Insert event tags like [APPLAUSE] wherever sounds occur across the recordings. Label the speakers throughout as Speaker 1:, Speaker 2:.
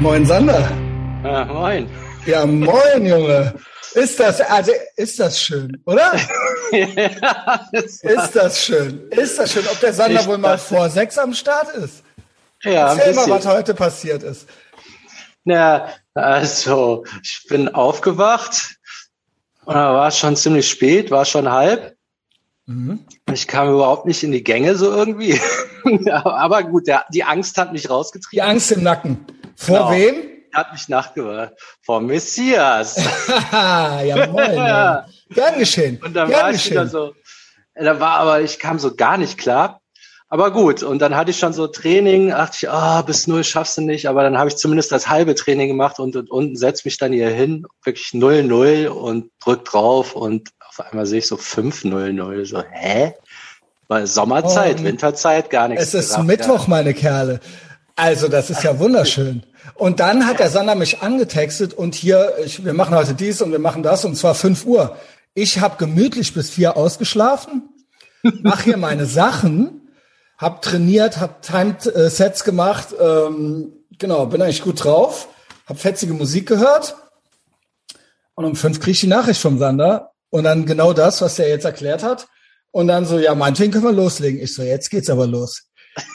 Speaker 1: Moin Sander.
Speaker 2: Ja, moin.
Speaker 1: Ja, moin, Junge. Ist das, also, ist das schön, oder? [LAUGHS]
Speaker 2: ja, das
Speaker 1: Ist das schön? Ist das schön, ob der Sander
Speaker 2: Ich
Speaker 1: wohl mal vor sechs am Start ist?
Speaker 2: ja,
Speaker 1: Erzähl mal, was heute passiert ist.
Speaker 2: Ja, also, ich bin aufgewacht und da war es schon ziemlich spät, war schon halb.
Speaker 1: Mhm.
Speaker 2: Ich kam überhaupt nicht in die Gänge so irgendwie. [LAUGHS] Aber gut, der, die Angst hat mich
Speaker 1: Die
Speaker 2: rausgetrieben.
Speaker 1: Angst im Nacken. Vor
Speaker 2: Genau.
Speaker 1: wem?
Speaker 2: Hat mich nachgemacht. Vor Messias.
Speaker 1: Haha, [LAUGHS] ja, ja. Gern geschehen.
Speaker 2: Und dann
Speaker 1: Gern
Speaker 2: war ich wieder
Speaker 1: geschehen.
Speaker 2: so, da war aber, ich kam so gar nicht klar. Aber gut, und dann hatte ich schon so Training, dachte ich, ah, bis null schaffst du nicht, aber dann habe ich zumindest das halbe Training gemacht und, und unten setz mich dann hier hin, wirklich null null und drück drauf und auf einmal sehe ich so fünf null null so, hä? Weil Sommerzeit,
Speaker 1: Oh,
Speaker 2: Winterzeit, gar nichts.
Speaker 1: Es ist
Speaker 2: gerafft,
Speaker 1: Mittwoch, meine Kerle. Also, das ist ja wunderschön. Und dann hat der Sander mich angetextet und hier, ich, wir machen heute dies und wir machen das und zwar 5 Uhr. Ich habe gemütlich bis vier ausgeschlafen, mache hier meine Sachen, hab trainiert, hab Timed äh, Sets gemacht, ähm, genau, bin eigentlich gut drauf, hab fetzige Musik gehört und um fünf krieg ich die Nachricht vom Sander und dann genau das, was er jetzt erklärt hat. Und dann so, ja, meinetwegen können wir loslegen. Ich so, jetzt geht's aber los.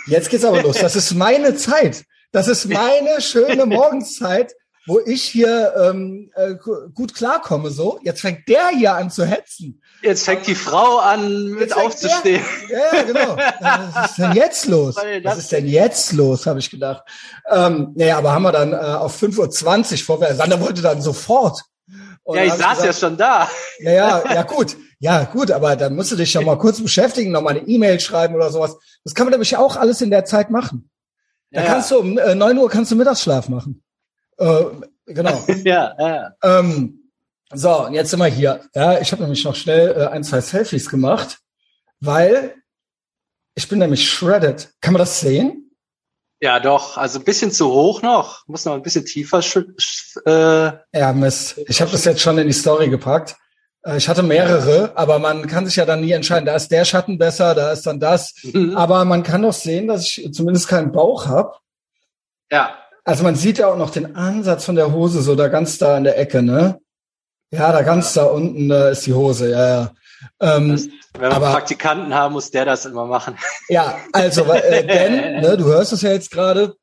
Speaker 1: Jetzt geht's aber los. Das ist meine Zeit. Das ist meine schöne Morgenszeit, wo ich hier ähm, äh, gu- gut klarkomme. So, jetzt fängt der hier an zu hetzen.
Speaker 2: Jetzt fängt die Frau an, mit aufzustehen.
Speaker 1: Der, ja, genau. Was ist denn jetzt los?
Speaker 2: Was
Speaker 1: ist denn jetzt los, habe ich gedacht. Ähm, naja, aber haben wir dann äh, auf 5.20 Uhr vorwärts. Sander wollte dann sofort. Und
Speaker 2: Ja, ich saß ja
Speaker 1: gesagt,
Speaker 2: schon da.
Speaker 1: Ja, ja, ja, gut. Ja, gut, aber dann musst du dich ja mal kurz beschäftigen, noch mal eine E-Mail schreiben oder sowas. Das kann man nämlich auch alles in der Zeit machen. Da
Speaker 2: Ja.
Speaker 1: kannst du um äh, 9 Uhr kannst du Mittagsschlaf machen. Äh, genau. [LAUGHS]
Speaker 2: Ja, ja.
Speaker 1: ähm, so, und jetzt sind wir hier. Ja, ich habe nämlich noch schnell äh, ein, zwei Selfies gemacht, weil ich bin nämlich shredded. Kann man das sehen?
Speaker 2: Ja, doch. Also ein bisschen zu hoch noch. Muss noch ein bisschen tiefer. Äh,
Speaker 1: Ja, Mist. Ich habe das jetzt schon in die Story gepackt. Äh, Ich hatte mehrere, aber man kann sich ja dann nie entscheiden. Da ist der Schatten besser, da ist dann das. Aber man kann doch sehen, dass ich zumindest keinen Bauch habe.
Speaker 2: ja.
Speaker 1: Also man sieht ja auch noch den Ansatz von der Hose, so da ganz da in der Ecke, ne? Ja, da ganz da unten äh, ist die Hose, ja, ja. Ähm,
Speaker 2: Das, wenn wir
Speaker 1: aber-
Speaker 2: Praktikanten haben, muss der das immer machen. [LAUGHS]
Speaker 1: ja, also, äh, denn, ne, du hörst es ja jetzt gerade,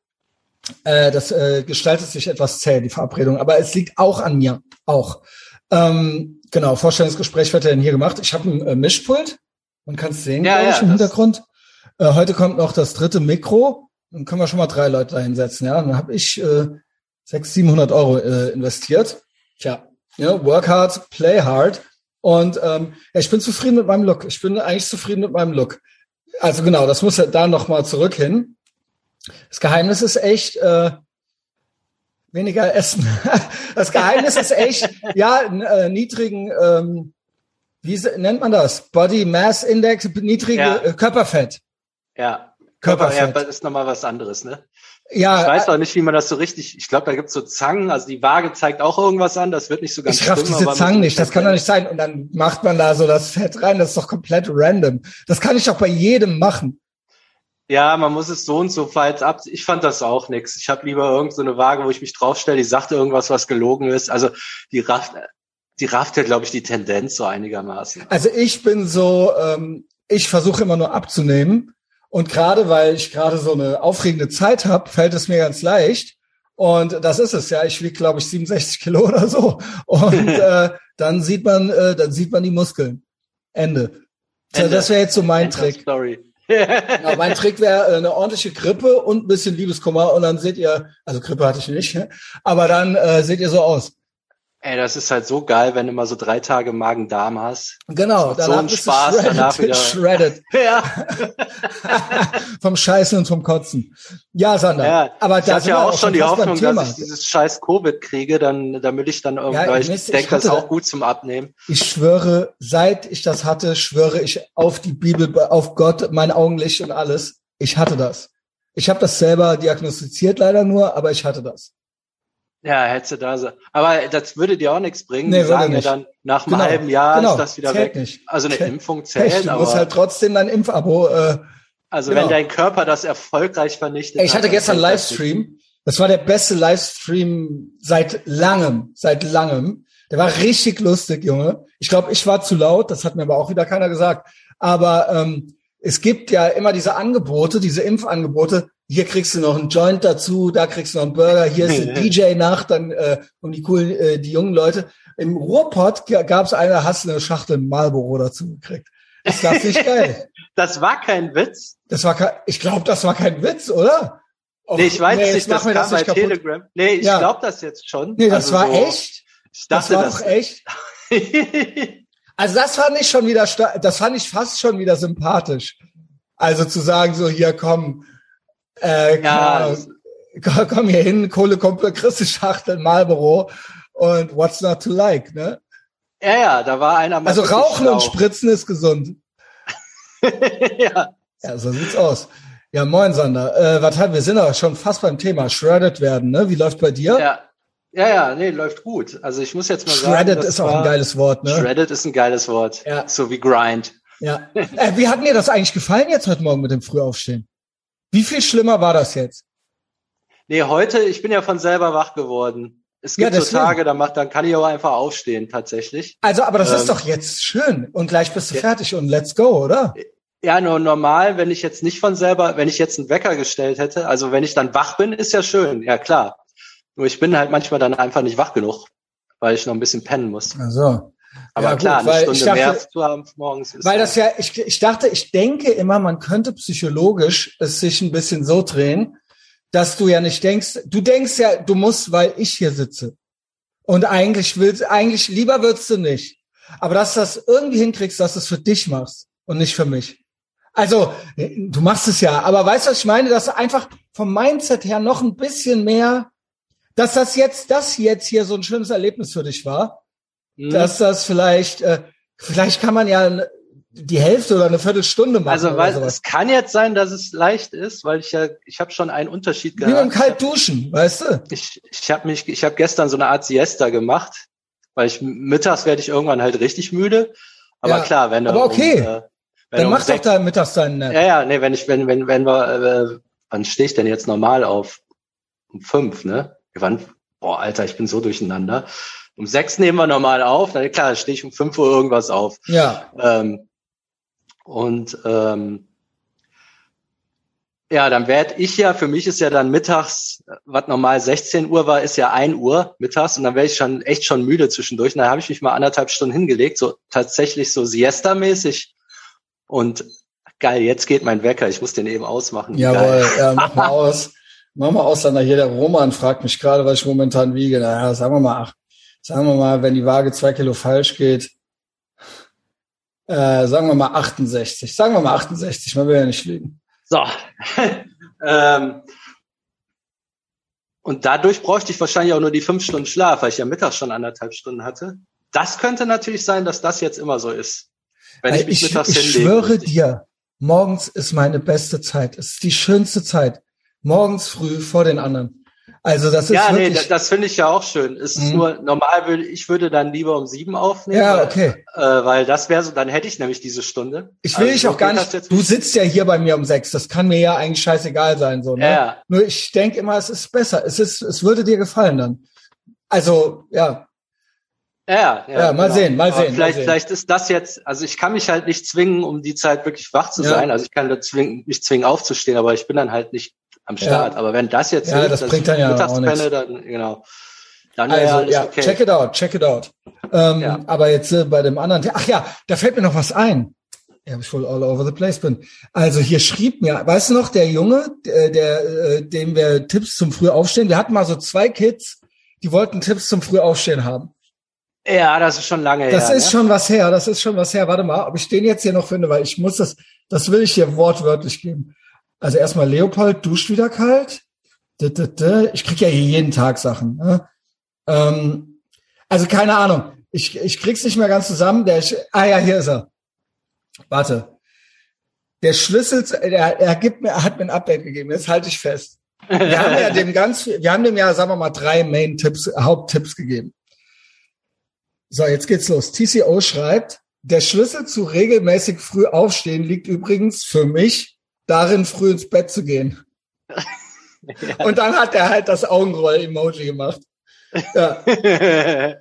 Speaker 1: äh, das äh, gestaltet sich etwas zäh, die Verabredung, aber es liegt auch an mir, auch. Ähm, genau, Vorstellungsgespräch wird ja dann hier gemacht. Ich habe ein äh, Mischpult, man kann es sehen,
Speaker 2: Ja,
Speaker 1: glaube ich,
Speaker 2: ja,
Speaker 1: im Hintergrund. Äh, heute kommt noch das dritte Mikro, dann können wir schon mal drei Leute da hinsetzen, ja. Dann habe ich äh, 600, 700 Euro äh, investiert. Tja, ja, work hard, play hard. Und ähm, ja, ich bin zufrieden mit meinem Look. Ich bin eigentlich zufrieden mit meinem Look. Also genau, das muss ja da noch mal zurück hin. Das Geheimnis ist echt äh, weniger essen. [LAUGHS] Das Geheimnis ist echt, ja, äh, niedrigen, ähm, wie nennt man das? Body Mass Index, niedrige
Speaker 2: Ja.
Speaker 1: äh, Körperfett.
Speaker 2: Ja. Körper, ja,
Speaker 1: Körperfett.
Speaker 2: das ist nochmal was anderes, ne?
Speaker 1: Ja,
Speaker 2: Ich weiß auch nicht, wie man das so richtig, ich glaube, da gibt's so Zangen, also die Waage zeigt auch irgendwas an, das wird nicht so ganz
Speaker 1: Ich
Speaker 2: stimmen,
Speaker 1: diese Zangen nicht, das kann doch nicht sein. Und dann macht man da so das Fett rein, das ist doch komplett random. Das kann ich doch bei jedem machen.
Speaker 2: Ja, man muss es so und so falls ab. Ich fand das auch nix. Ich habe lieber irgend so eine Waage, wo ich mich draufstelle, die sagt irgendwas, was gelogen ist. Also die rafft, die rafft ja, glaube ich, die Tendenz so einigermaßen.
Speaker 1: Also ich bin so, ähm, ich versuche immer nur abzunehmen. Und gerade weil ich gerade so eine aufregende Zeit habe, fällt es mir ganz leicht. Und das ist es ja. Ich wiege, glaube ich, 67 Kilo oder so. Und [LAUGHS] äh, dann sieht man, äh, dann sieht man die Muskeln. Ende.
Speaker 2: Ende.
Speaker 1: Das wäre jetzt so mein
Speaker 2: End
Speaker 1: Trick.
Speaker 2: Story.
Speaker 1: Ja, mein Trick wäre äh, eine ordentliche Grippe und ein bisschen Liebeskummer und dann seht ihr, also Grippe hatte ich nicht, aber dann äh, seht ihr so aus.
Speaker 2: Ey, das ist halt so geil, wenn du mal so drei Tage Magen-Darm hast.
Speaker 1: Genau,
Speaker 2: macht so einen Spaß,
Speaker 1: shredded,
Speaker 2: danach wieder- [LAUGHS]
Speaker 1: shredded [LAUGHS]
Speaker 2: Ja, [LAUGHS]
Speaker 1: vom Scheißen und vom Kotzen. Ja, Sander,
Speaker 2: ja.
Speaker 1: aber
Speaker 2: ich
Speaker 1: da
Speaker 2: hatte ja auch schon die Hoffnung,
Speaker 1: Thema.
Speaker 2: dass ich dieses scheiß Covid kriege, dann, damit ich dann irgendwie,
Speaker 1: Ja, ich
Speaker 2: denke, das ist auch gut zum Abnehmen.
Speaker 1: Ich schwöre, seit ich das hatte, schwöre ich auf die Bibel, auf Gott, mein Augenlicht und alles. Ich hatte das. Ich habe das selber diagnostiziert leider nur, aber ich hatte das.
Speaker 2: Ja, hättest du da so. Aber das würde dir auch nichts bringen.
Speaker 1: Nee,
Speaker 2: Die sagen ja dann, nach einem
Speaker 1: Genau,
Speaker 2: halben Jahr
Speaker 1: genau,
Speaker 2: ist das wieder weg.
Speaker 1: nicht.
Speaker 2: Also eine
Speaker 1: Zählt-
Speaker 2: Impfung
Speaker 1: Pech,
Speaker 2: zählt,
Speaker 1: du
Speaker 2: aber
Speaker 1: musst halt trotzdem dein Impfabo. Äh,
Speaker 2: also
Speaker 1: genau.
Speaker 2: wenn dein Körper das erfolgreich vernichtet
Speaker 1: ich
Speaker 2: hat,
Speaker 1: hatte gestern. Livestream Das war der beste Livestream seit langem, seit langem. Der war richtig lustig, Junge. Ich glaube, ich war zu laut, das hat mir aber auch wieder keiner gesagt. Aber ähm, es gibt ja immer diese Angebote, diese Impfangebote. Hier kriegst du noch einen Joint dazu, da kriegst du noch einen Burger, hier ist eine [LAUGHS] DJ-Nacht, dann äh, um die coolen, äh, die jungen Leute. Im Ruhrpott gab es eine, hast du eine Schachtel Marlboro dazu gekriegt. Das war nicht [LAUGHS] geil.
Speaker 2: Das war kein Witz.
Speaker 1: Das war kein, ich glaube, das war kein Witz, oder?
Speaker 2: Och, nee, ich weiß nee, nicht, das kam das bei kaputt. Telegram. Nee, ich ja. glaube das jetzt schon.
Speaker 1: Nee, das also war so, echt. Ich dachte, das war doch echt. [LAUGHS] also das fand ich schon wieder, das fand ich fast schon wieder sympathisch. Also zu sagen so, hier komm, äh, ja, komm, komm hier hin, Kohle kommt, du Schachtel Marlboro und what's not to like, ne?
Speaker 2: Ja, ja, da war einer
Speaker 1: mal Also Rauchen und Spritzen ist gesund. [LAUGHS]
Speaker 2: ja.
Speaker 1: Ja, so sieht's aus. Ja, moin Sander. Äh, was haben wir sind aber schon fast beim Thema shredded werden, ne? Wie läuft bei dir?
Speaker 2: Ja. Ja, ja, nee, läuft gut. Also ich muss jetzt mal
Speaker 1: shredded sagen, shredded ist auch ein geiles Wort, ne?
Speaker 2: Shredded ist ein geiles Wort. Ja. So wie grind.
Speaker 1: Ja. [LAUGHS] Äh, wie hat mir das eigentlich gefallen jetzt heute Morgen mit dem Frühaufstehen? Wie viel schlimmer war das jetzt?
Speaker 2: Nee, heute, ich bin ja von selber wach geworden. Es gibt ja, so Tage, da macht, dann kann ich auch einfach aufstehen, tatsächlich.
Speaker 1: Also, aber das ähm, ist doch jetzt schön. Und gleich bist du ja, fertig und let's go, oder?
Speaker 2: Ja, nur normal, wenn ich jetzt nicht von selber, wenn ich jetzt einen Wecker gestellt hätte, also wenn ich dann wach bin, ist ja schön, ja klar. Nur ich bin halt manchmal dann einfach nicht wach genug, weil ich noch ein bisschen pennen muss.
Speaker 1: Also.
Speaker 2: Aber ja, klar, gut, eine Stunde dachte, mehr zu haben morgens ist.
Speaker 1: Weil das ja, ich, ich dachte, ich denke immer, man könnte psychologisch es sich ein bisschen so drehen, dass du ja nicht denkst, du denkst ja, du musst, weil ich hier sitze. Und eigentlich willst, eigentlich lieber würdest du nicht. Aber dass du das irgendwie hinkriegst, dass du es für dich machst und nicht für mich. Also, du machst es ja, aber weißt du, was ich meine? Dass du einfach vom Mindset her noch ein bisschen mehr, dass das jetzt, das jetzt hier so ein schönes Erlebnis für dich war, mhm. dass das vielleicht, äh, vielleicht kann man ja die Hälfte oder eine Viertelstunde machen.
Speaker 2: Also weil es kann jetzt sein, dass es leicht ist, weil ich ja, ich habe schon einen Unterschied
Speaker 1: gehabt. Wie beim kalt duschen, weißt du?
Speaker 2: Ich, ich habe mich, ich habe gestern so eine Art Siesta gemacht, weil ich mittags werde ich irgendwann halt richtig müde. Aber ja, klar, wenn du
Speaker 1: aber okay. Um, äh, wenn dann mach doch da mittags deinen
Speaker 2: Nap. Ja, ja, nee, wenn ich, wenn, wenn, wenn wir, äh, wann stehe ich denn jetzt normal auf? Um fünf, ne? Wir waren, boah, Alter, ich bin so durcheinander. Um sechs nehmen wir normal auf, dann klar, stehe ich um fünf Uhr irgendwas auf.
Speaker 1: Ja.
Speaker 2: Ähm, und ähm, ja, dann werde ich ja, für mich ist ja dann mittags, was normal 16 Uhr war, ist ja 1 Uhr mittags und dann wäre ich schon echt schon müde zwischendurch. Und dann habe ich mich mal anderthalb Stunden hingelegt, so tatsächlich so Siesta-mäßig. Und geil, jetzt geht mein Wecker, ich muss den eben ausmachen.
Speaker 1: Jawohl, [LAUGHS] ja, mach mal aus. Mach mal aus, dann hier der Roman fragt mich gerade, was ich momentan wiege. Naja, sagen wir mal, ach, sagen wir mal, wenn die Waage zwei Kilo falsch geht, äh, sagen wir mal 68. Sagen wir mal 68, man will ja nicht fliegen.
Speaker 2: So. [LAUGHS] ähm, und dadurch bräuchte ich wahrscheinlich auch nur die fünf Stunden Schlaf, weil ich ja mittags schon anderthalb Stunden hatte. Das könnte natürlich sein, dass das jetzt immer so ist.
Speaker 1: Wenn ich mich ich, mittags Ich schwöre richtig. dir, morgens ist meine beste Zeit. Es ist die schönste Zeit. Morgens früh vor den anderen. Also das ist
Speaker 2: ja nee, das, das finde ich ja auch schön. Ist mhm. nur normal würde ich würde dann lieber um sieben aufnehmen.
Speaker 1: Ja, okay.
Speaker 2: Weil, äh, weil das wäre so, dann hätte ich nämlich diese Stunde.
Speaker 1: Ich will also dich auch gar nicht. Du sitzt ja hier bei mir um sechs. Das kann mir ja eigentlich scheißegal sein so. Ne? Ja. Nur ich denke immer, es ist besser. Es ist, es würde dir gefallen dann. Also ja.
Speaker 2: Ja,
Speaker 1: ja, ja mal genau. sehen, mal sehen.
Speaker 2: vielleicht,
Speaker 1: mal sehen.
Speaker 2: vielleicht ist das jetzt, also ich kann mich halt nicht zwingen, um die Zeit wirklich wach zu ja. sein. Also ich kann da zwingen, mich zwingen aufzustehen, aber ich bin dann halt nicht am Start. Ja. Aber wenn das jetzt
Speaker 1: ja, hilft, das bringt dann ja nichts.
Speaker 2: dann genau. Dann
Speaker 1: also ja, okay. check it out, check it out. Ähm, ja. Aber jetzt äh, bei dem anderen, ach ja, da fällt mir noch was ein. Ja, ich wohl all over the place bin. Also hier schrieb mir, weißt du noch, der Junge, der, der äh, dem wir Tipps zum Frühaufstehen, wir hatten mal so zwei Kids, die wollten Tipps zum Frühaufstehen haben.
Speaker 2: Ja, das ist schon lange
Speaker 1: das her. Das ist ne? schon was her, das ist schon was her. Warte mal, ob ich den jetzt hier noch finde, weil ich muss das, das will ich hier wortwörtlich geben. Also erstmal Leopold duscht wieder kalt. Ich krieg ja hier jeden Tag Sachen. Ne? Ähm, also keine Ahnung. Ich, ich krieg's nicht mehr ganz zusammen. Der, ah ja, hier ist er. Warte. Der Schlüssel, er, er gibt mir, er hat mir ein Update gegeben. Jetzt halte ich fest. Wir haben ja dem ganz, wir haben dem ja, sagen wir mal, drei Main-Tipps, Haupttipps gegeben. So, jetzt geht's los. TCO schreibt, der Schlüssel zu regelmäßig früh aufstehen liegt übrigens für mich darin, früh ins Bett zu gehen. [LAUGHS] Ja. Und dann hat er halt das Augenroll-Emoji gemacht. Ja. [LAUGHS]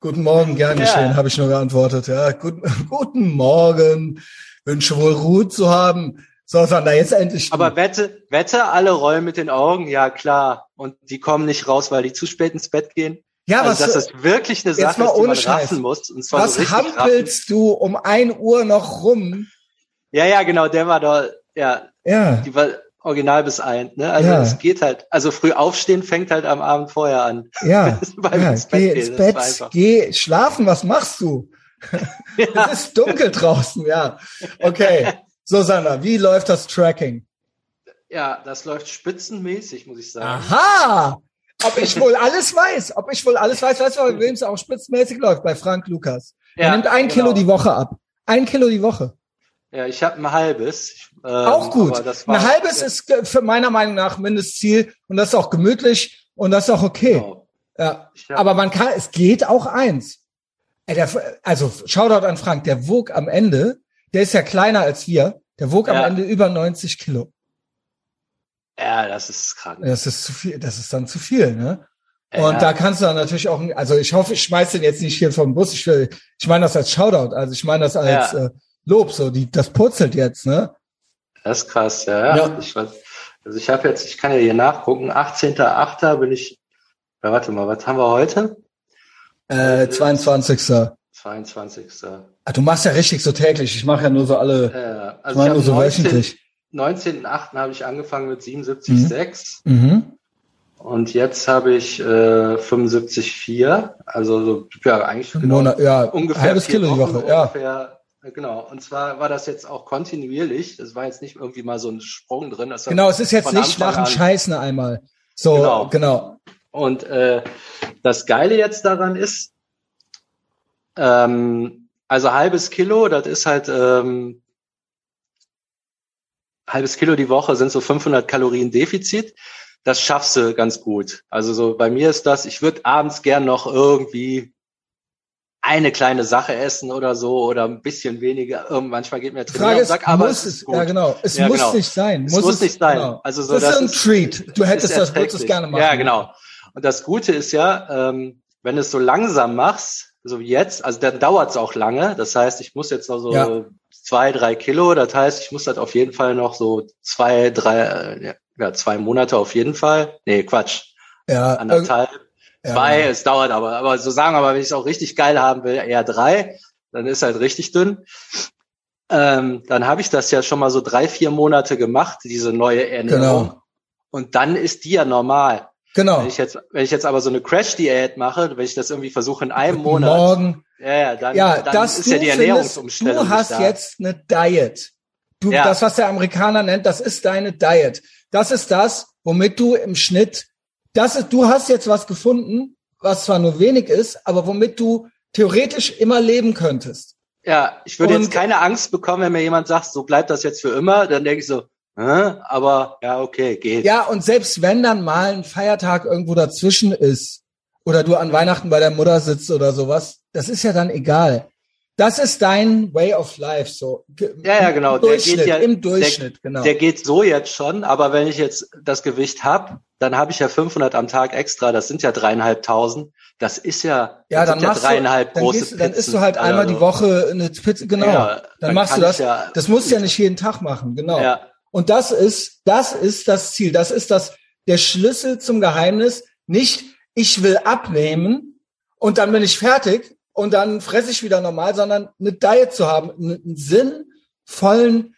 Speaker 1: guten Morgen, gern geschehen, ja. habe ich nur geantwortet. Ja, guten, [LAUGHS] guten Morgen. Wünsche wohl Ruhe zu haben. So, Sander, jetzt endlich.
Speaker 2: Aber wette, wette, alle rollen mit den Augen, ja klar. Und die kommen nicht raus, weil die zu spät ins Bett gehen.
Speaker 1: Ja,
Speaker 2: also,
Speaker 1: was
Speaker 2: das wirklich eine Sache ist, die man Scheiß. raffen muss.
Speaker 1: Was so hampelst raffen. du um ein Uhr noch rum?
Speaker 2: Ja, ja, genau, der war da, ja.
Speaker 1: Ja.
Speaker 2: Die war original bis ein, ne? Also ja. es geht halt, also früh aufstehen fängt halt am Abend vorher an.
Speaker 1: Ja. [LAUGHS] ja ins geh ins Bett, geh schlafen, was machst du? Ja. [LAUGHS] [LAUGHS] es ist dunkel draußen, ja. Okay. So, Sandra, wie läuft das Tracking?
Speaker 2: Ja, das läuft spitzenmäßig, muss ich sagen.
Speaker 1: Aha! Ob ich wohl alles weiß, ob ich wohl alles weiß, weißt du, bei wem es auch spitzenmäßig läuft? Bei Frank Lukas. Er ja, nimmt ein genau. Kilo die Woche ab. Ein Kilo die Woche.
Speaker 2: Ja, ich habe ein halbes.
Speaker 1: Ähm, auch gut. ein halbes ist für meiner Meinung nach Mindestziel und das ist auch gemütlich und das ist auch okay. Genau. Ja. Aber man kann, es geht auch eins. Also Shoutout an Frank, der wog am Ende, der ist ja kleiner als wir, der wog ja. am Ende über 90 Kilo.
Speaker 2: Ja, das ist krank.
Speaker 1: Das ist zu viel, das ist dann zu viel, ne? Und ja. da kannst du dann natürlich auch, also ich hoffe, ich schmeiß den jetzt nicht hier vom Bus. Ich, will, ich meine das als Shoutout, also ich meine das als äh, Lob, so die, das purzelt jetzt, ne?
Speaker 2: Das ist krass, ja. ja. Ich also ich habe jetzt, ich kann ja hier nachgucken, 18.8. bin ich, ja, warte mal, was haben wir heute?
Speaker 1: Äh, 22.
Speaker 2: 22.
Speaker 1: Ah, du machst ja richtig so täglich. Ich mache ja nur so alle.
Speaker 2: Äh, also ich nur so 19, wöchentlich. 19.8. habe ich angefangen mit 77,6. Mhm. mhm. Und jetzt habe ich äh, 75,4. Also so, ja, eigentlich
Speaker 1: genau, Monat, ja, ungefähr halbes Kilo die Woche. Ja.
Speaker 2: Ungefähr, genau. Und zwar war das jetzt auch kontinuierlich. Das war jetzt nicht irgendwie mal so ein Sprung drin.
Speaker 1: genau, es ist jetzt nicht nach dem Scheißen einmal. So, genau. genau.
Speaker 2: Und äh, das Geile jetzt daran ist, ähm, also halbes Kilo, das ist halt ähm, halbes Kilo die Woche sind so 500 Kalorien Defizit. Das schaffst du ganz gut. Also so bei mir ist das, ich würde abends gern noch irgendwie eine kleine Sache essen oder so oder ein bisschen weniger. Manchmal geht mir
Speaker 1: Frage ist, aber muss es, ja genau, es ja, muss genau. nicht sein.
Speaker 2: Muss es muss nicht sein. Genau.
Speaker 1: Also so, das, ist ein ist, Treat. Du hättest das, würdest es gerne machen.
Speaker 2: Ja, genau. Und das Gute ist ja, ähm, wenn du es so langsam machst, so wie jetzt, also dann dauert es auch lange. Das heißt, ich muss jetzt noch so ja. zwei, drei Kilo. Das heißt, ich muss das auf jeden Fall noch so zwei, drei, ja, zwei Monate auf jeden Fall. Nee, Quatsch.
Speaker 1: Ja.
Speaker 2: Anderthalb. Ja, zwei, ja. es dauert aber, aber so sagen wir mal, wenn ich es auch richtig geil haben will, eher drei, dann ist halt richtig dünn. Ähm, dann habe ich das ja schon mal so drei, vier Monate gemacht, diese neue Ernährung. Genau. Und dann ist die ja normal.
Speaker 1: Genau.
Speaker 2: Wenn ich jetzt, wenn ich jetzt aber so eine Crash-Diät mache, wenn ich das irgendwie versuche in einem Monat.
Speaker 1: Morgen.
Speaker 2: Ja, ja, dann,
Speaker 1: ja,
Speaker 2: dann ist ja die Ernährungsumstellung.
Speaker 1: Du hast jetzt eine Diet. Du, ja. das, was der Amerikaner nennt, das ist deine Diet. Das ist das, womit du im Schnitt, das ist, du hast jetzt was gefunden, was zwar nur wenig ist, aber womit du theoretisch immer leben könntest.
Speaker 2: Ja, ich würde Und, jetzt keine Angst bekommen, wenn mir jemand sagt, so bleibt das jetzt für immer, dann denke ich so, aber ja, okay, geht.
Speaker 1: Ja, und selbst wenn dann mal ein Feiertag irgendwo dazwischen ist oder du an Weihnachten bei der Mutter sitzt oder sowas, das ist ja dann egal. Das ist dein Way of Life, so.
Speaker 2: Ja, ja, genau.
Speaker 1: Der geht ja,
Speaker 2: Im Durchschnitt, der, genau. Der geht so jetzt schon, aber wenn ich jetzt das Gewicht habe, dann habe ich ja 500 am Tag extra, das sind ja dreieinhalbtausend. Das ist ja,
Speaker 1: ja dann
Speaker 2: ja dreieinhalb
Speaker 1: du,
Speaker 2: große
Speaker 1: dann, gehst, dann isst du halt einmal die Woche eine Pizza, genau. Ja, dann, dann machst du das. Ja, das musst du ja nicht jeden Tag machen, genau. Ja. Und das ist, das ist das Ziel. Das ist das, der Schlüssel zum Geheimnis. Nicht, ich will abnehmen und dann bin ich fertig und dann fresse ich wieder normal, sondern eine Diet zu haben, einen sinnvollen,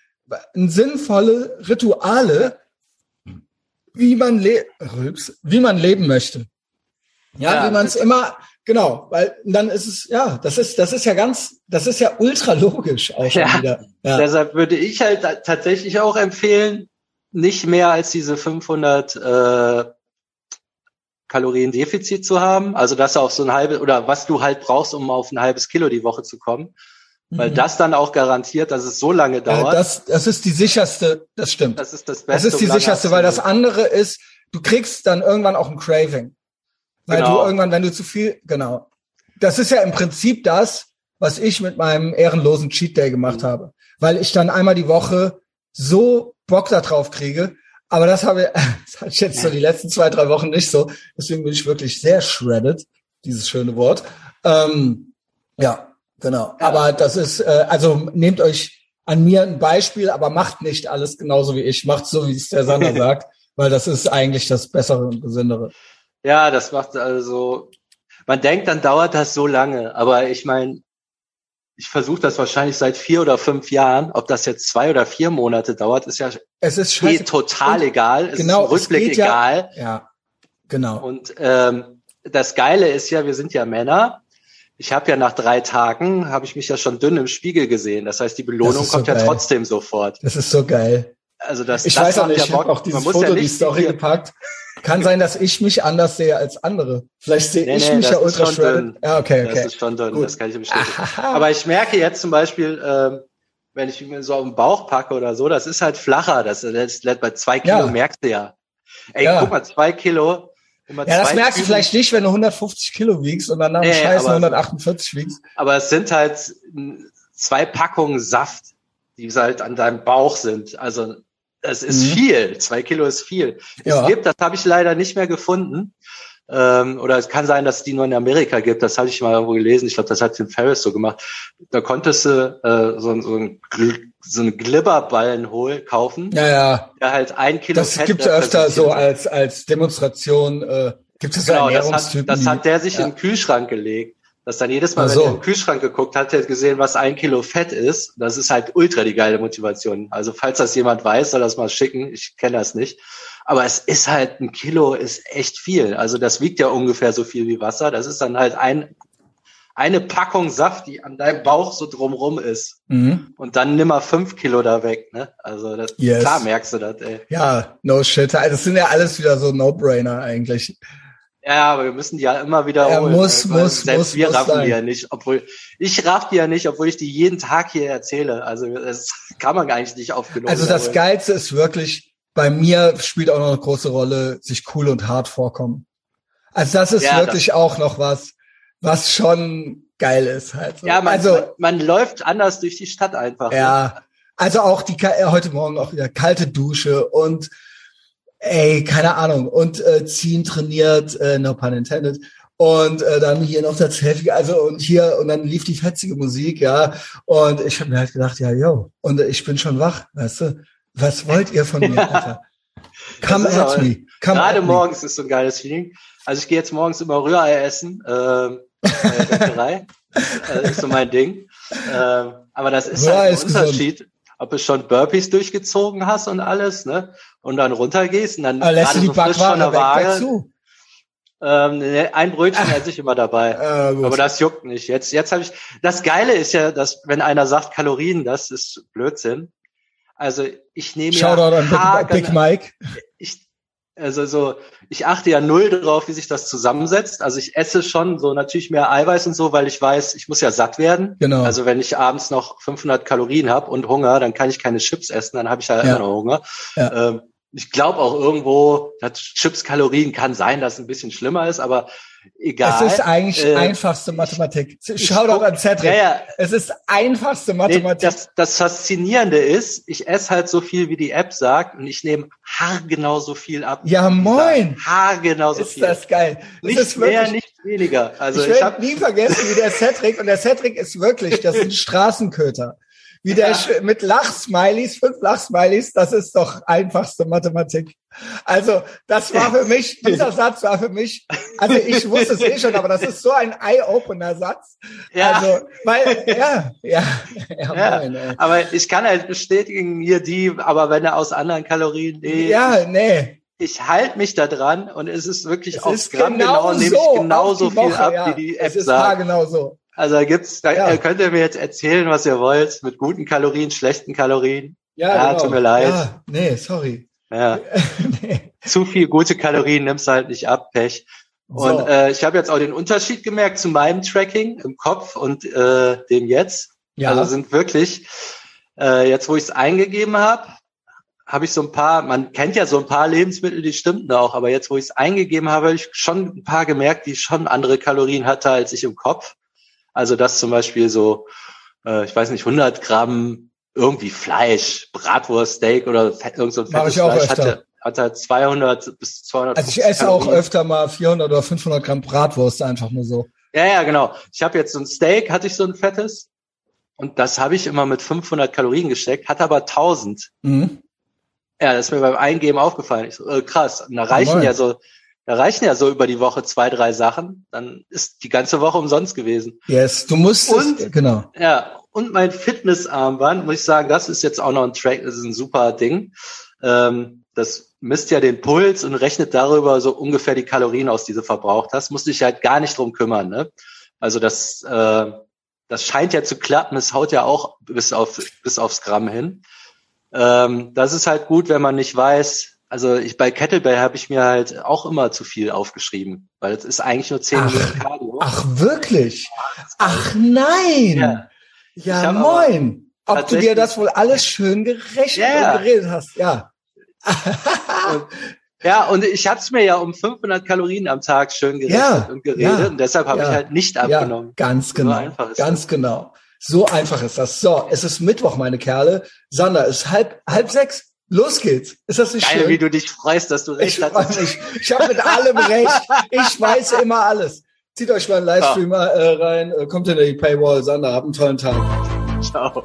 Speaker 1: ein sinnvolle Rituale, wie man, le wie man leben möchte. Ja, ja wie man es immer, Genau, weil dann ist es, ja, das ist, das ist ja ganz, das ist ja ultra logisch auch schon ja, wieder.
Speaker 2: Ja. Deshalb würde ich halt tatsächlich auch empfehlen, nicht mehr als diese 500 äh, Kalorien Defizit zu haben. Also dass auf so ein halbes, oder was du halt brauchst, um auf ein halbes Kilo die Woche zu kommen. Weil mhm. das dann auch garantiert, dass es so lange dauert.
Speaker 1: Ja, das, das ist die sicherste, das stimmt.
Speaker 2: Das ist das Beste.
Speaker 1: Das ist die sicherste, weil das andere ist, du kriegst dann irgendwann auch ein Craving. Weil genau. du irgendwann, wenn du zu viel, genau. Das ist ja im Prinzip das, was ich mit meinem ehrenlosen Cheat Day gemacht mhm. habe. Weil ich dann einmal die Woche so Bock da drauf kriege, Aber das habe ich, [LAUGHS] das hatte ich jetzt so die letzten zwei, drei Wochen nicht so. Deswegen bin ich wirklich sehr shredded, dieses schöne Wort. Ähm, ja, genau. Aber das ist, äh, also nehmt euch an mir ein Beispiel, aber macht nicht alles genauso wie ich. Macht so, wie es der Sander [LAUGHS] sagt, weil das ist eigentlich das Bessere und Gesündere.
Speaker 2: Ja, das macht also, man denkt, dann dauert das so lange, aber ich meine, ich versuche das wahrscheinlich seit vier oder fünf Jahren. Ob das jetzt zwei oder vier Monate dauert, ist ja
Speaker 1: es ist
Speaker 2: eh total und egal. Es
Speaker 1: genau,
Speaker 2: ist im Rückblick egal.
Speaker 1: Ja, ja, genau.
Speaker 2: Und ähm, das Geile ist ja, wir sind ja Männer. Ich habe ja nach drei Tagen, habe ich mich ja schon dünn im Spiegel gesehen. Das heißt, die Belohnung kommt so ja trotzdem sofort.
Speaker 1: Das ist so geil.
Speaker 2: Also das,
Speaker 1: ich
Speaker 2: das
Speaker 1: weiß auch nicht, ich habe auch dieses Foto, ja die Story gepackt. Kann sein, dass ich mich anders sehe als andere. Vielleicht sehe nee, ich nee, mich ja ultra shredded.
Speaker 2: Ja, okay, okay. Das ist schon dünn, Gut. das kann ich bestätigen. Aber ich merke jetzt zum Beispiel, ähm, wenn ich mir so auf den Bauch packe oder so, das ist halt flacher. Das, das, das bei zwei Kilo ja. merkst du ja. Ey, ja. guck mal, zwei Kilo.
Speaker 1: Ja, das merkst du vielleicht nicht, wenn du 150 Kilo wiegst und dann nach dem nee, Scheiß 148 wiegst.
Speaker 2: Aber es sind halt zwei Packungen Saft, die halt an deinem Bauch sind. Also es ist mhm. viel. Zwei Kilo ist viel. Ja. Es gibt, das habe ich leider nicht mehr gefunden. Ähm, oder es kann sein, dass es die nur in Amerika gibt. Das habe ich mal irgendwo gelesen. Ich glaube, das hat Tim Ferriss so gemacht. Da konntest du äh, so, so, ein, so einen Glibberballen holen, kaufen.
Speaker 1: Ja, ja.
Speaker 2: Der halt ein Kilo
Speaker 1: Das Fett gibt es öfter so als, als Demonstration. Äh, gibt es
Speaker 2: genau, Ernährungstypen? Das hat, das hat der sich ja. in den Kühlschrank gelegt dass dann jedes Mal, so. wenn er im Kühlschrank geguckt hat, hat gesehen, was ein Kilo Fett ist. Das ist halt ultra die geile Motivation. Also falls das jemand weiß, soll das mal schicken. Ich kenne das nicht. Aber es ist halt, ein Kilo ist echt viel. Also das wiegt ja ungefähr so viel wie Wasser. Das ist dann halt ein, eine Packung Saft, die an deinem Bauch so drumrum ist. Mhm. Und dann nimm mal fünf Kilo da weg. Ne? Also das, yes. klar merkst du das. Ey.
Speaker 1: Ja, no shit. Also das sind ja alles wieder so No-Brainer eigentlich.
Speaker 2: Ja, aber wir müssen die ja immer wiederholen.
Speaker 1: Ja, muss, muss,
Speaker 2: selbst
Speaker 1: muss,
Speaker 2: wir
Speaker 1: muss
Speaker 2: raffen
Speaker 1: sein.
Speaker 2: die ja nicht, obwohl ich raff die ja nicht, obwohl ich die jeden Tag hier erzähle. Also das [LAUGHS] kann man gar nicht aufgenommen.
Speaker 1: Also das wiederholen. Geilste ist wirklich, bei mir spielt auch noch eine große Rolle, sich cool und hart vorkommen. Also das ist ja, wirklich das auch noch was, was schon geil ist halt.
Speaker 2: Ja, man, also, man, man läuft anders durch die Stadt einfach.
Speaker 1: Ja, ne? also auch die heute Morgen auch wieder kalte Dusche und ey, keine Ahnung, und äh, ziehen trainiert, äh, no pun intended. Und äh, dann hier noch das Selfie, also und hier, und dann lief die fetzige Musik, ja. Und ich habe mir halt gedacht, ja, yo, und äh, ich bin schon wach, weißt du? Was wollt ihr von mir, [LAUGHS] Alter? Come at me.
Speaker 2: Come gerade at morgens me. ist so ein geiles Feeling. Also ich gehe jetzt morgens immer Rührei essen, ähm, äh, Bäckerei. [LAUGHS] äh, ist so mein Ding. Ähm, aber das ist Rührei halt ein Unterschied. Gesund ob du schon Burpees durchgezogen hast und alles, ne? Und dann runtergehst und dann
Speaker 1: Aber lässt du die so frisch von der Waage. Zu?
Speaker 2: Ähm, ein Brötchen hätte ich immer dabei. [LAUGHS] Äh, aber das juckt nicht. Jetzt, jetzt habe ich. Das Geile ist ja, dass wenn einer sagt Kalorien, das ist Blödsinn. Also ich nehme
Speaker 1: Shoutout ja an Big, Big Mike.
Speaker 2: Ich, also so, ich achte ja null darauf, wie sich das zusammensetzt. Also ich esse schon so natürlich mehr Eiweiß und so, weil ich weiß, ich muss ja satt werden.
Speaker 1: Genau.
Speaker 2: Also wenn ich abends noch 500 Kalorien habe und Hunger, dann kann ich keine Chips essen, dann habe ich ja, ja. immer noch Hunger. Ja. Ähm, ich glaube auch irgendwo, Chips Kalorien kann sein, dass es ein bisschen schlimmer ist, aber egal.
Speaker 1: Es ist eigentlich äh, einfachste Mathematik. Schau doch an Cedric. Ja, ja. Es ist einfachste Mathematik.
Speaker 2: Das, das Faszinierende ist, ich esse halt so viel, wie die App sagt, und ich nehme haargenau so viel ab.
Speaker 1: Ja, moin.
Speaker 2: Haargenau so
Speaker 1: ist
Speaker 2: viel.
Speaker 1: Ist das geil. Das
Speaker 2: nicht
Speaker 1: ist
Speaker 2: wirklich, mehr, nicht weniger. Also
Speaker 1: ich, ich habe nie vergessen, wie der Cedric, und der Cedric ist wirklich, das [LAUGHS] ist ein Straßenköter wie der ja. mit Lachsmilies, fünf Lachsmilies, das ist doch einfachste Mathematik. Also das war für mich, dieser [LAUGHS] Satz war für mich, also ich wusste es eh schon, aber das ist so ein Eye-Opener-Satz. Ja. Also, weil, ja, ja,
Speaker 2: ja, ja moin, aber ich kann halt bestätigen, hier die, aber wenn er aus anderen Kalorien,
Speaker 1: nee. Ja, nee.
Speaker 2: Ich halte mich da dran und es ist wirklich es aufs Gramm genau, genau nehme ich genauso viel Woche, ab, wie die App
Speaker 1: es ist
Speaker 2: sagt.
Speaker 1: genau so.
Speaker 2: Also da gibt's, da ja. könnt ihr mir jetzt erzählen, was ihr wollt, mit guten Kalorien, schlechten Kalorien.
Speaker 1: Ja, ja
Speaker 2: genau. tut mir leid.
Speaker 1: Ja, nee, sorry.
Speaker 2: Ja. [LAUGHS] nee. Zu viel gute Kalorien nimmst du halt nicht ab, Pech. Und so. äh, ich habe jetzt auch den Unterschied gemerkt zu meinem Tracking im Kopf und äh, dem jetzt. Ja. Also sind wirklich, äh, jetzt wo ich es eingegeben habe, habe ich so ein paar, man kennt ja so ein paar Lebensmittel, die stimmten auch, aber jetzt wo ich es eingegeben habe, habe ich schon ein paar gemerkt, die schon andere Kalorien hatte als ich im Kopf. Also dass zum Beispiel so, äh, ich weiß nicht, 100 Gramm irgendwie Fleisch, Bratwurst, Steak oder Fett, irgend so ein fettes Fleisch hatte, hat halt 200 bis 200.
Speaker 1: Also ich esse auch öfter mal 400 oder 500 Gramm Bratwurst einfach nur so.
Speaker 2: Ja, ja, genau. Ich habe jetzt so ein Steak, hatte ich so ein fettes. Und das habe ich immer mit 500 Kalorien gesteckt, hat aber 1000. Mhm. Ja, das ist mir beim Eingeben aufgefallen. Ich so, äh, krass. Und da reichen oh ja so, da reichen ja so über die Woche zwei, drei Sachen. Dann ist die ganze Woche umsonst gewesen.
Speaker 1: Yes, du musst,
Speaker 2: und,
Speaker 1: es, genau.
Speaker 2: Ja, und mein Fitnessarmband, muss ich sagen, das ist jetzt auch noch ein Track, das ist ein super Ding. Ähm, das misst ja den Puls und rechnet darüber so ungefähr die Kalorien aus, die du verbraucht hast. Musst dich halt gar nicht drum kümmern. Ne? Also das, äh, das scheint ja zu klappen. Es haut ja auch bis auf bis aufs Gramm hin. Ähm, das ist halt gut, wenn man nicht weiß. Also ich bei Kettlebell habe ich mir halt auch immer zu viel aufgeschrieben, weil es ist eigentlich nur 10 Minuten
Speaker 1: Cardio. Ach wirklich? Ach nein. Ja, ja moin. Ob du dir das wohl alles schön gerechnet yeah. und geredet hast, ja.
Speaker 2: und, ja, und ich habe es mir ja um 500 Kalorien am Tag schön gerechnet ja, und geredet ja, und deshalb habe ich halt nicht abgenommen. Ja,
Speaker 1: ganz genau. So ganz das. genau. So einfach ist das. So, es ist Mittwoch, meine Kerle. Sander, es ist halb, halb sechs. Los geht's. Ist das nicht
Speaker 2: Geil,
Speaker 1: schön?
Speaker 2: wie du dich freust, dass du recht
Speaker 1: ich
Speaker 2: hast.
Speaker 1: Ich, ich habe mit allem recht. Ich weiß immer alles. Zieht euch mal einen Livestream ja. äh, rein. Äh, kommt in die Paywall. Sander, habt einen tollen Tag. Ciao.